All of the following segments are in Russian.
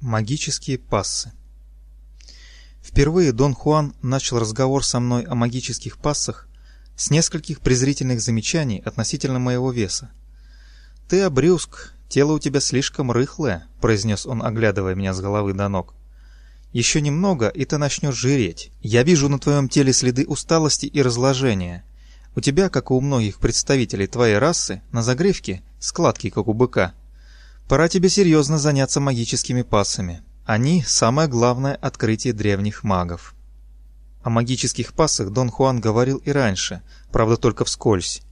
Магические пассы. Впервые Дон Хуан начал разговор со мной о магических пассах с нескольких презрительных замечаний относительно моего веса. «Ты обрюзг, тело у тебя слишком рыхлое», — произнес он, оглядывая меня с головы до ног. «Еще немного, и ты начнешь жиреть. Я вижу на твоем теле следы усталости и разложения. У тебя, как и у многих представителей твоей расы, на загривке складки, как у быка. Пора тебе серьезно заняться магическими пассами. Они – самое главное открытие древних магов. О магических пассах Дон Хуан говорил и раньше, правда только вскользь.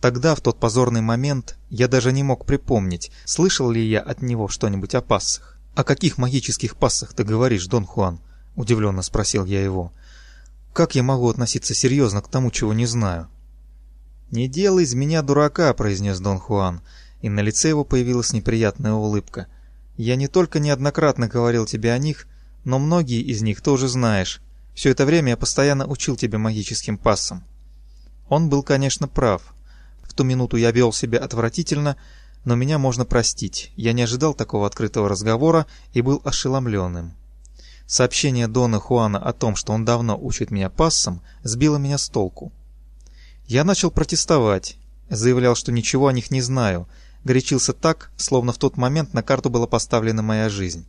Тогда, в тот позорный момент, я даже не мог припомнить, слышал ли я от него что-нибудь о пассах. «О каких магических пассах ты говоришь, Дон Хуан?» – удивленно спросил я его. «Как я могу относиться серьезно к тому, чего не знаю?» «Не делай из меня дурака», – произнес Дон Хуан и на лице его появилась неприятная улыбка. «Я не только неоднократно говорил тебе о них, но многие из них тоже знаешь. Все это время я постоянно учил тебя магическим пассам». Он был, конечно, прав. В ту минуту я вел себя отвратительно, но меня можно простить. Я не ожидал такого открытого разговора и был ошеломленным. Сообщение Дона Хуана о том, что он давно учит меня пассам, сбило меня с толку. Я начал протестовать, заявлял, что ничего о них не знаю, горячился так, словно в тот момент на карту была поставлена моя жизнь.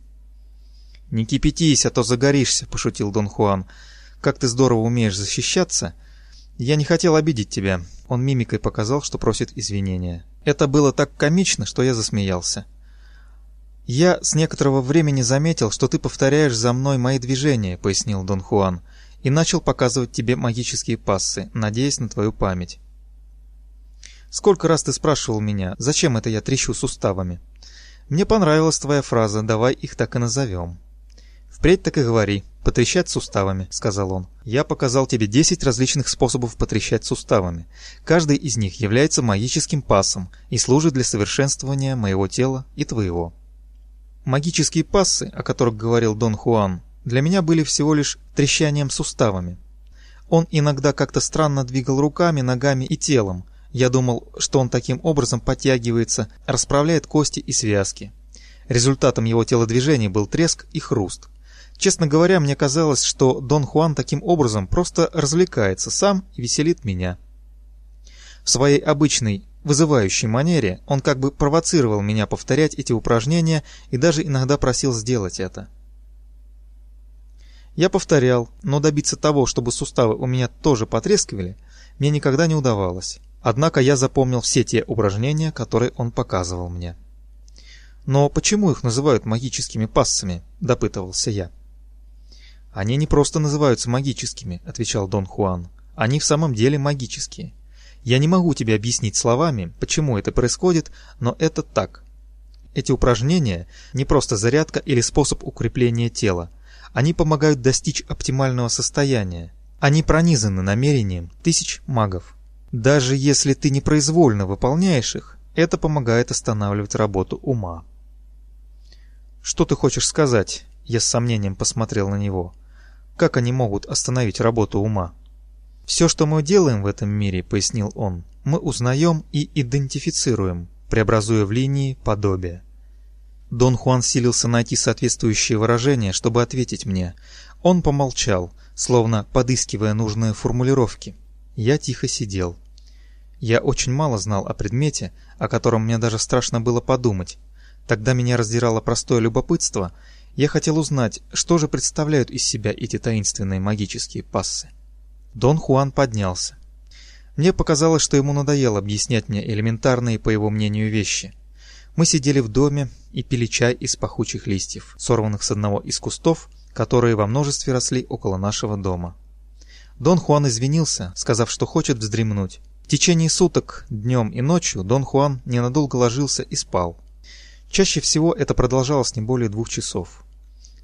«Не кипятись, а то загоришься», — пошутил Дон Хуан. «Как ты здорово умеешь защищаться!» «Я не хотел обидеть тебя». Он мимикой показал, что просит извинения. Это было так комично, что я засмеялся. «Я с некоторого времени заметил, что ты повторяешь за мной мои движения», — пояснил Дон Хуан, «и начал показывать тебе магические пассы, надеясь на твою память». Сколько раз ты спрашивал меня, зачем это я трещу суставами? Мне понравилась твоя фраза, давай их так и назовем. Впредь так и говори, потрещать суставами, сказал он. Я показал тебе 10 различных способов потрещать суставами. Каждый из них является магическим пассом и служит для совершенствования моего тела и твоего. Магические пассы, о которых говорил Дон Хуан, для меня были всего лишь трещанием суставами. Он иногда как-то странно двигал руками, ногами и телом, я думал, что он таким образом подтягивается, расправляет кости и связки. Результатом его телодвижений был треск и хруст. Честно говоря, мне казалось, что Дон Хуан таким образом просто развлекается сам и веселит меня. В своей обычной, вызывающей манере он как бы провоцировал меня повторять эти упражнения и даже иногда просил сделать это. Я повторял, но добиться того, чтобы суставы у меня тоже потрескивали, мне никогда не удавалось. Однако я запомнил все те упражнения, которые он показывал мне. «Но почему их называют магическими пассами?» – допытывался я. «Они не просто называются магическими», – отвечал Дон Хуан. «Они в самом деле магические. Я не могу тебе объяснить словами, почему это происходит, но это так. Эти упражнения не просто зарядка или способ укрепления тела. Они помогают достичь оптимального состояния. Они пронизаны намерением тысяч магов. Даже если ты непроизвольно выполняешь их, это помогает останавливать работу ума. «Что ты хочешь сказать?» Я с сомнением посмотрел на него. «Как они могут остановить работу ума?» «Все, что мы делаем в этом мире», — пояснил он, — «мы узнаем и идентифицируем, преобразуя в линии подобие». Дон Хуан силился найти соответствующее выражение, чтобы ответить мне. Он помолчал, словно подыскивая нужные формулировки. Я тихо сидел. Я очень мало знал о предмете, о котором мне даже страшно было подумать. Тогда меня раздирало простое любопытство. Я хотел узнать, что же представляют из себя эти таинственные магические пассы. Дон Хуан поднялся. Мне показалось, что ему надоело объяснять мне элементарные, по его мнению, вещи. Мы сидели в доме и пили чай из пахучих листьев, сорванных с одного из кустов, которые во множестве росли около нашего дома. Дон Хуан извинился, сказав, что хочет вздремнуть. В течение суток, днем и ночью, Дон Хуан ненадолго ложился и спал. Чаще всего это продолжалось не более двух часов.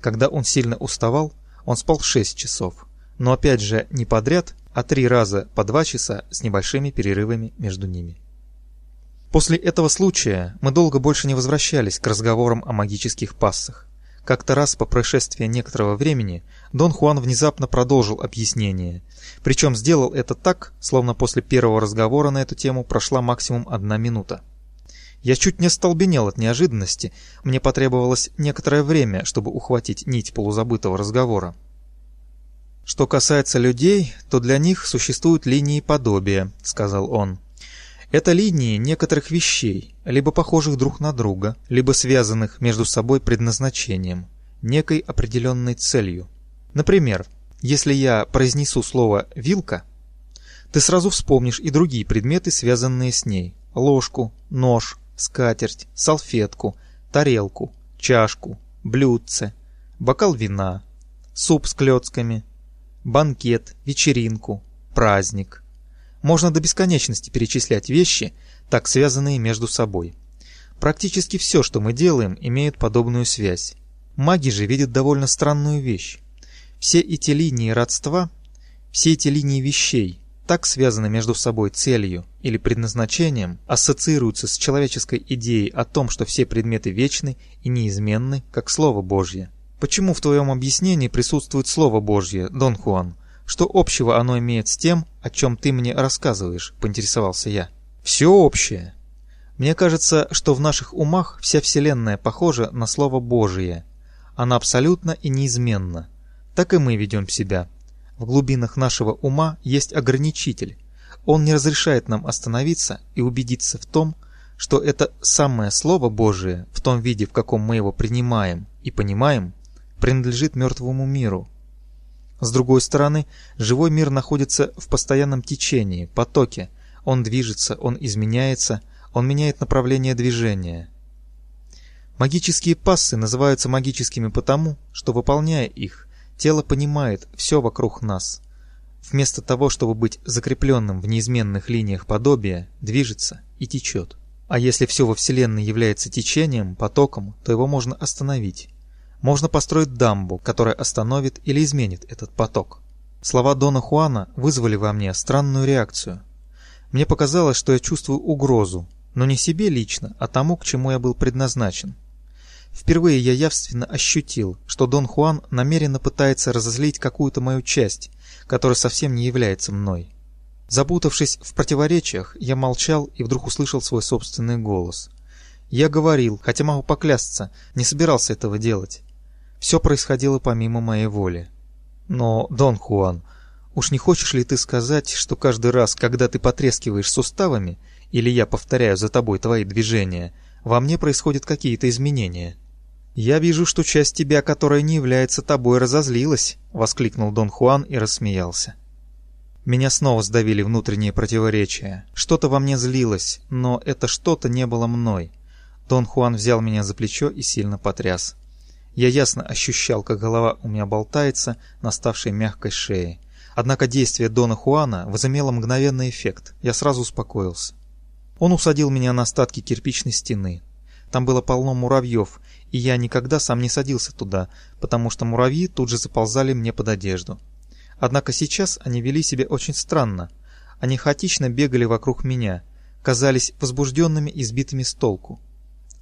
Когда он сильно уставал, он спал шесть часов, но опять же не подряд, а три раза по два часа с небольшими перерывами между ними. После этого случая мы долго больше не возвращались к разговорам о магических пассах. Как-то раз по прошествии некоторого времени Дон Хуан внезапно продолжил объяснение. Причем сделал это так, словно после первого разговора на эту тему прошла максимум одна минута. Я чуть не остолбенел от неожиданности, мне потребовалось некоторое время, чтобы ухватить нить полузабытого разговора. «Что касается людей, то для них существуют линии подобия», — сказал он. «Это линии некоторых вещей, либо похожих друг на друга, либо связанных между собой предназначением, некой определенной целью. Например, если я произнесу слово «вилка», ты сразу вспомнишь и другие предметы, связанные с ней. Ложку, нож, скатерть, салфетку, тарелку, чашку, блюдце, бокал вина, суп с клетками, банкет, вечеринку, праздник. Можно до бесконечности перечислять вещи, так связанные между собой. Практически все, что мы делаем, имеет подобную связь. Маги же видят довольно странную вещь. Все эти линии родства, все эти линии вещей, так связаны между собой целью или предназначением, ассоциируются с человеческой идеей о том, что все предметы вечны и неизменны, как Слово Божье. Почему в твоем объяснении присутствует Слово Божье, Дон Хуан? Что общего оно имеет с тем, о чем ты мне рассказываешь, поинтересовался я. Все общее. Мне кажется, что в наших умах вся Вселенная похожа на Слово Божие. Она абсолютно и неизменна так и мы ведем себя. В глубинах нашего ума есть ограничитель. Он не разрешает нам остановиться и убедиться в том, что это самое Слово Божие, в том виде, в каком мы его принимаем и понимаем, принадлежит мертвому миру. С другой стороны, живой мир находится в постоянном течении, потоке. Он движется, он изменяется, он меняет направление движения. Магические пассы называются магическими потому, что, выполняя их, Тело понимает все вокруг нас. Вместо того, чтобы быть закрепленным в неизменных линиях подобия, движется и течет. А если все во Вселенной является течением, потоком, то его можно остановить. Можно построить дамбу, которая остановит или изменит этот поток. Слова Дона Хуана вызвали во мне странную реакцию. Мне показалось, что я чувствую угрозу, но не себе лично, а тому, к чему я был предназначен. Впервые я явственно ощутил, что Дон Хуан намеренно пытается разозлить какую-то мою часть, которая совсем не является мной. Запутавшись в противоречиях, я молчал и вдруг услышал свой собственный голос. Я говорил, хотя могу поклясться, не собирался этого делать. Все происходило помимо моей воли. Но, Дон Хуан, уж не хочешь ли ты сказать, что каждый раз, когда ты потрескиваешь суставами, или я повторяю за тобой твои движения, во мне происходят какие-то изменения?» «Я вижу, что часть тебя, которая не является тобой, разозлилась», — воскликнул Дон Хуан и рассмеялся. Меня снова сдавили внутренние противоречия. Что-то во мне злилось, но это что-то не было мной. Дон Хуан взял меня за плечо и сильно потряс. Я ясно ощущал, как голова у меня болтается на ставшей мягкой шее. Однако действие Дона Хуана возымело мгновенный эффект. Я сразу успокоился. Он усадил меня на остатки кирпичной стены. Там было полно муравьев, и я никогда сам не садился туда, потому что муравьи тут же заползали мне под одежду. Однако сейчас они вели себя очень странно. Они хаотично бегали вокруг меня, казались возбужденными и сбитыми с толку.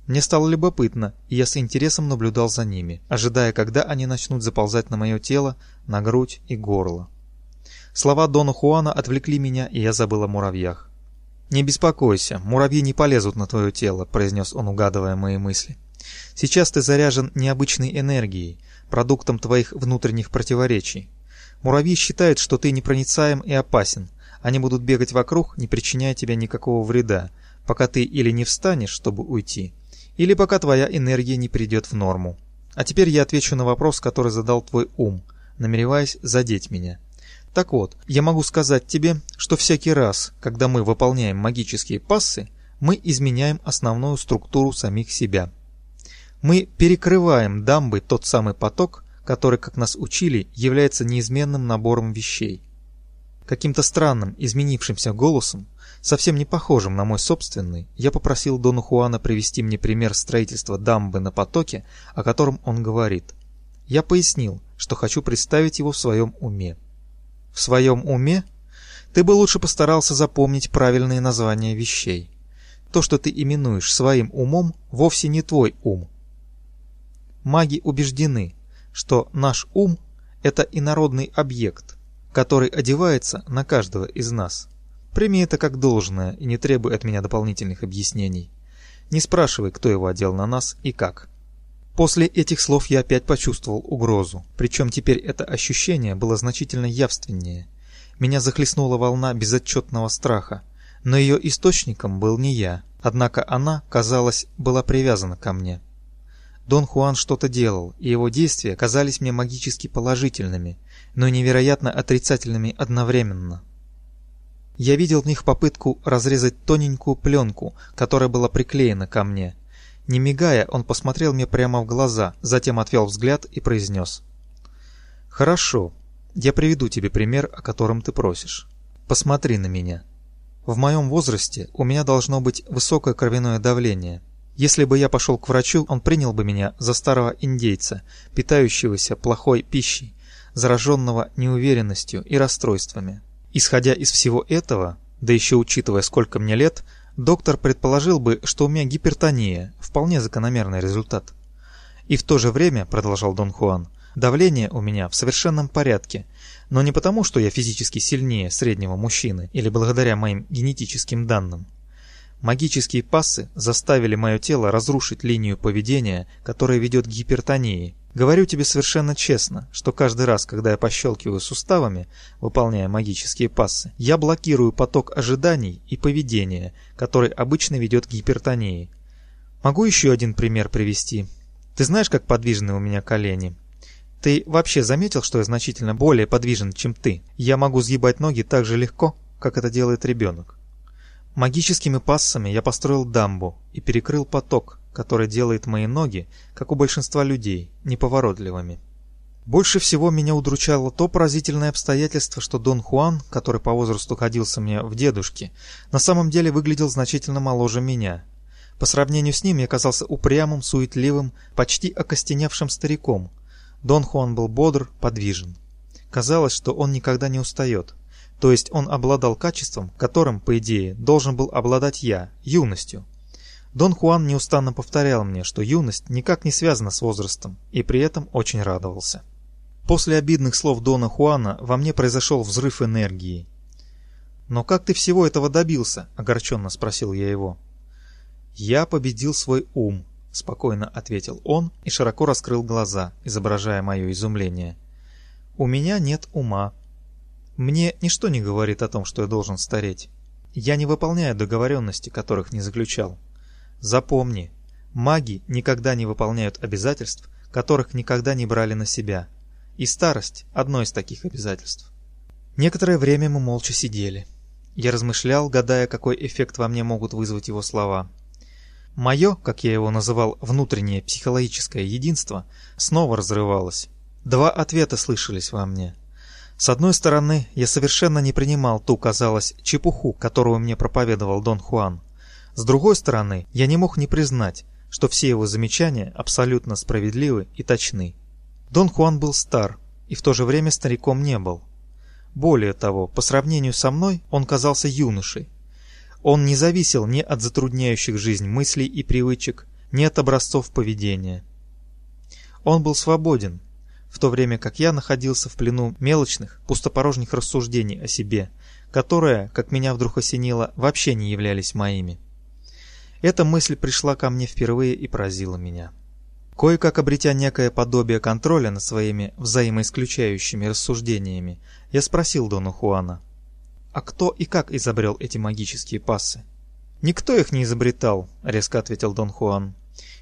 Мне стало любопытно, и я с интересом наблюдал за ними, ожидая, когда они начнут заползать на мое тело, на грудь и горло. Слова Дона Хуана отвлекли меня, и я забыл о муравьях. «Не беспокойся, муравьи не полезут на твое тело», — произнес он, угадывая мои мысли. Сейчас ты заряжен необычной энергией, продуктом твоих внутренних противоречий. Муравьи считают, что ты непроницаем и опасен. Они будут бегать вокруг, не причиняя тебе никакого вреда, пока ты или не встанешь, чтобы уйти, или пока твоя энергия не придет в норму. А теперь я отвечу на вопрос, который задал твой ум, намереваясь задеть меня. Так вот, я могу сказать тебе, что всякий раз, когда мы выполняем магические пассы, мы изменяем основную структуру самих себя. Мы перекрываем дамбой тот самый поток, который, как нас учили, является неизменным набором вещей. Каким-то странным, изменившимся голосом, совсем не похожим на мой собственный, я попросил Дону Хуана привести мне пример строительства дамбы на потоке, о котором он говорит. Я пояснил, что хочу представить его в своем уме. В своем уме? Ты бы лучше постарался запомнить правильные названия вещей. То, что ты именуешь своим умом, вовсе не твой ум, Маги убеждены, что наш ум – это инородный объект, который одевается на каждого из нас. Прими это как должное и не требуй от меня дополнительных объяснений. Не спрашивай, кто его одел на нас и как. После этих слов я опять почувствовал угрозу, причем теперь это ощущение было значительно явственнее. Меня захлестнула волна безотчетного страха, но ее источником был не я, однако она, казалось, была привязана ко мне. Дон Хуан что-то делал, и его действия казались мне магически положительными, но невероятно отрицательными одновременно. Я видел в них попытку разрезать тоненькую пленку, которая была приклеена ко мне. Не мигая, он посмотрел мне прямо в глаза, затем отвел взгляд и произнес. «Хорошо, я приведу тебе пример, о котором ты просишь. Посмотри на меня. В моем возрасте у меня должно быть высокое кровяное давление, если бы я пошел к врачу, он принял бы меня за старого индейца, питающегося плохой пищей, зараженного неуверенностью и расстройствами. Исходя из всего этого, да еще учитывая, сколько мне лет, доктор предположил бы, что у меня гипертония, вполне закономерный результат. И в то же время, продолжал Дон Хуан, давление у меня в совершенном порядке, но не потому, что я физически сильнее среднего мужчины или благодаря моим генетическим данным. Магические пассы заставили мое тело разрушить линию поведения, которая ведет к гипертонии. Говорю тебе совершенно честно, что каждый раз, когда я пощелкиваю суставами, выполняя магические пассы, я блокирую поток ожиданий и поведения, который обычно ведет к гипертонии. Могу еще один пример привести. Ты знаешь, как подвижны у меня колени? Ты вообще заметил, что я значительно более подвижен, чем ты? Я могу сгибать ноги так же легко, как это делает ребенок. Магическими пассами я построил дамбу и перекрыл поток, который делает мои ноги, как у большинства людей, неповоротливыми. Больше всего меня удручало то поразительное обстоятельство, что Дон Хуан, который по возрасту ходился мне в дедушке, на самом деле выглядел значительно моложе меня. По сравнению с ним я казался упрямым, суетливым, почти окостеневшим стариком. Дон Хуан был бодр, подвижен. Казалось, что он никогда не устает. То есть он обладал качеством, которым, по идее, должен был обладать я, юностью. Дон Хуан неустанно повторял мне, что юность никак не связана с возрастом, и при этом очень радовался. После обидных слов Дона Хуана во мне произошел взрыв энергии. «Но как ты всего этого добился?» – огорченно спросил я его. «Я победил свой ум», – спокойно ответил он и широко раскрыл глаза, изображая мое изумление. «У меня нет ума», мне ничто не говорит о том, что я должен стареть. Я не выполняю договоренности, которых не заключал. Запомни, маги никогда не выполняют обязательств, которых никогда не брали на себя. И старость – одно из таких обязательств. Некоторое время мы молча сидели. Я размышлял, гадая, какой эффект во мне могут вызвать его слова. Мое, как я его называл, внутреннее психологическое единство снова разрывалось. Два ответа слышались во мне – с одной стороны, я совершенно не принимал ту, казалось, чепуху, которую мне проповедовал Дон Хуан. С другой стороны, я не мог не признать, что все его замечания абсолютно справедливы и точны. Дон Хуан был стар, и в то же время стариком не был. Более того, по сравнению со мной, он казался юношей. Он не зависел ни от затрудняющих жизнь мыслей и привычек, ни от образцов поведения. Он был свободен, в то время как я находился в плену мелочных, пустопорожних рассуждений о себе, которые, как меня вдруг осенило, вообще не являлись моими. Эта мысль пришла ко мне впервые и поразила меня. Кое-как обретя некое подобие контроля над своими взаимоисключающими рассуждениями, я спросил Дона Хуана, «А кто и как изобрел эти магические пассы?» «Никто их не изобретал», — резко ответил Дон Хуан.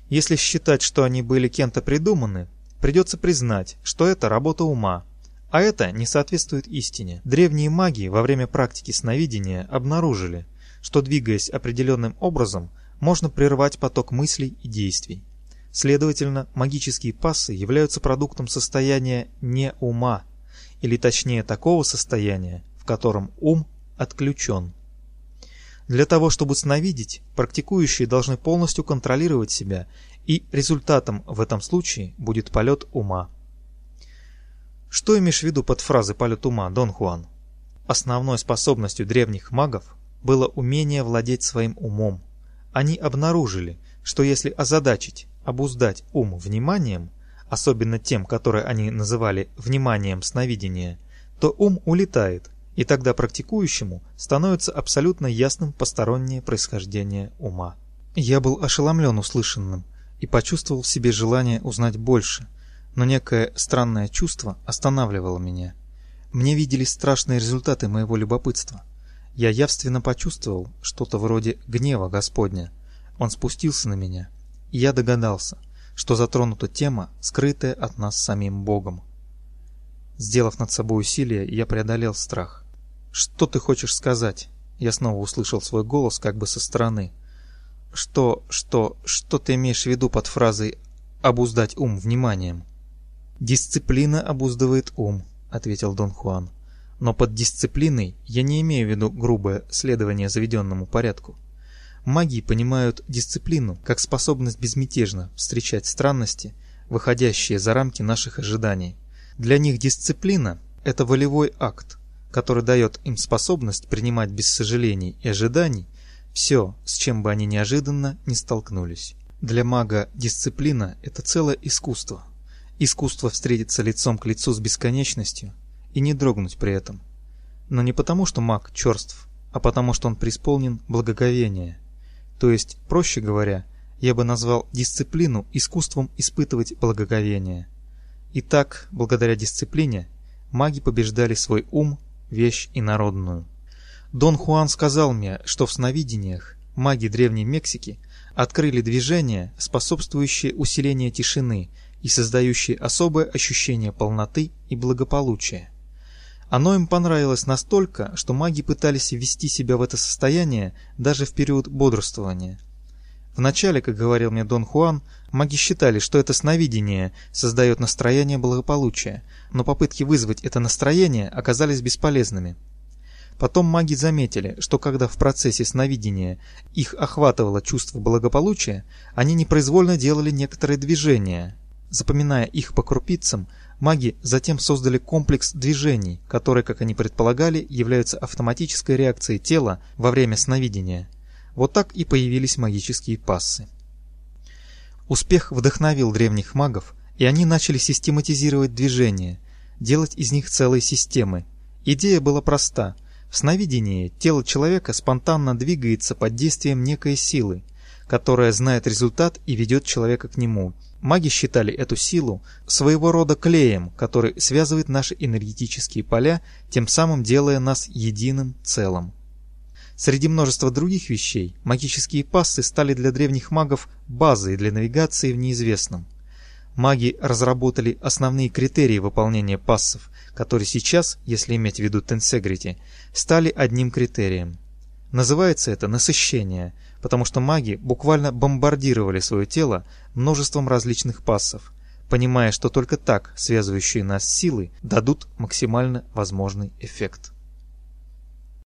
«Если считать, что они были кем-то придуманы, Придется признать, что это работа ума, а это не соответствует истине. Древние маги во время практики сновидения обнаружили, что двигаясь определенным образом, можно прервать поток мыслей и действий. Следовательно, магические пассы являются продуктом состояния не ума, или точнее такого состояния, в котором ум отключен. Для того, чтобы сновидеть, практикующие должны полностью контролировать себя и результатом в этом случае будет полет ума. Что имеешь в виду под фразой «полет ума», Дон Хуан? Основной способностью древних магов было умение владеть своим умом. Они обнаружили, что если озадачить, обуздать ум вниманием, особенно тем, которое они называли вниманием сновидения, то ум улетает, и тогда практикующему становится абсолютно ясным постороннее происхождение ума. Я был ошеломлен услышанным и почувствовал в себе желание узнать больше, но некое странное чувство останавливало меня. Мне виделись страшные результаты моего любопытства. Я явственно почувствовал что-то вроде гнева Господня. Он спустился на меня, и я догадался, что затронута тема, скрытая от нас самим Богом. Сделав над собой усилие, я преодолел страх. «Что ты хочешь сказать?» Я снова услышал свой голос как бы со стороны. «Что, что, что ты имеешь в виду под фразой «обуздать ум вниманием»?» «Дисциплина обуздывает ум», — ответил Дон Хуан. «Но под дисциплиной я не имею в виду грубое следование заведенному порядку. Маги понимают дисциплину как способность безмятежно встречать странности, выходящие за рамки наших ожиданий. Для них дисциплина – это волевой акт, который дает им способность принимать без сожалений и ожиданий все, с чем бы они неожиданно не столкнулись. Для мага дисциплина – это целое искусство – Искусство встретиться лицом к лицу с бесконечностью и не дрогнуть при этом. Но не потому, что маг черств, а потому, что он преисполнен благоговения. То есть, проще говоря, я бы назвал дисциплину искусством испытывать благоговение. И так, благодаря дисциплине, маги побеждали свой ум, вещь и народную. Дон Хуан сказал мне, что в сновидениях маги Древней Мексики открыли движение, способствующее усилению тишины и создающие особое ощущение полноты и благополучия. Оно им понравилось настолько, что маги пытались ввести себя в это состояние даже в период бодрствования. Вначале, как говорил мне Дон Хуан, маги считали, что это сновидение создает настроение благополучия, но попытки вызвать это настроение оказались бесполезными. Потом маги заметили, что когда в процессе сновидения их охватывало чувство благополучия, они непроизвольно делали некоторые движения, Запоминая их по крупицам, маги затем создали комплекс движений, которые, как они предполагали, являются автоматической реакцией тела во время сновидения. Вот так и появились магические пассы. Успех вдохновил древних магов, и они начали систематизировать движения, делать из них целые системы. Идея была проста. В сновидении тело человека спонтанно двигается под действием некой силы, которая знает результат и ведет человека к нему – Маги считали эту силу своего рода клеем, который связывает наши энергетические поля, тем самым делая нас единым целым. Среди множества других вещей, магические пассы стали для древних магов базой для навигации в неизвестном. Маги разработали основные критерии выполнения пассов, которые сейчас, если иметь в виду тенсегрити, стали одним критерием. Называется это насыщение, потому что маги буквально бомбардировали свое тело множеством различных пассов, понимая, что только так связывающие нас силы дадут максимально возможный эффект.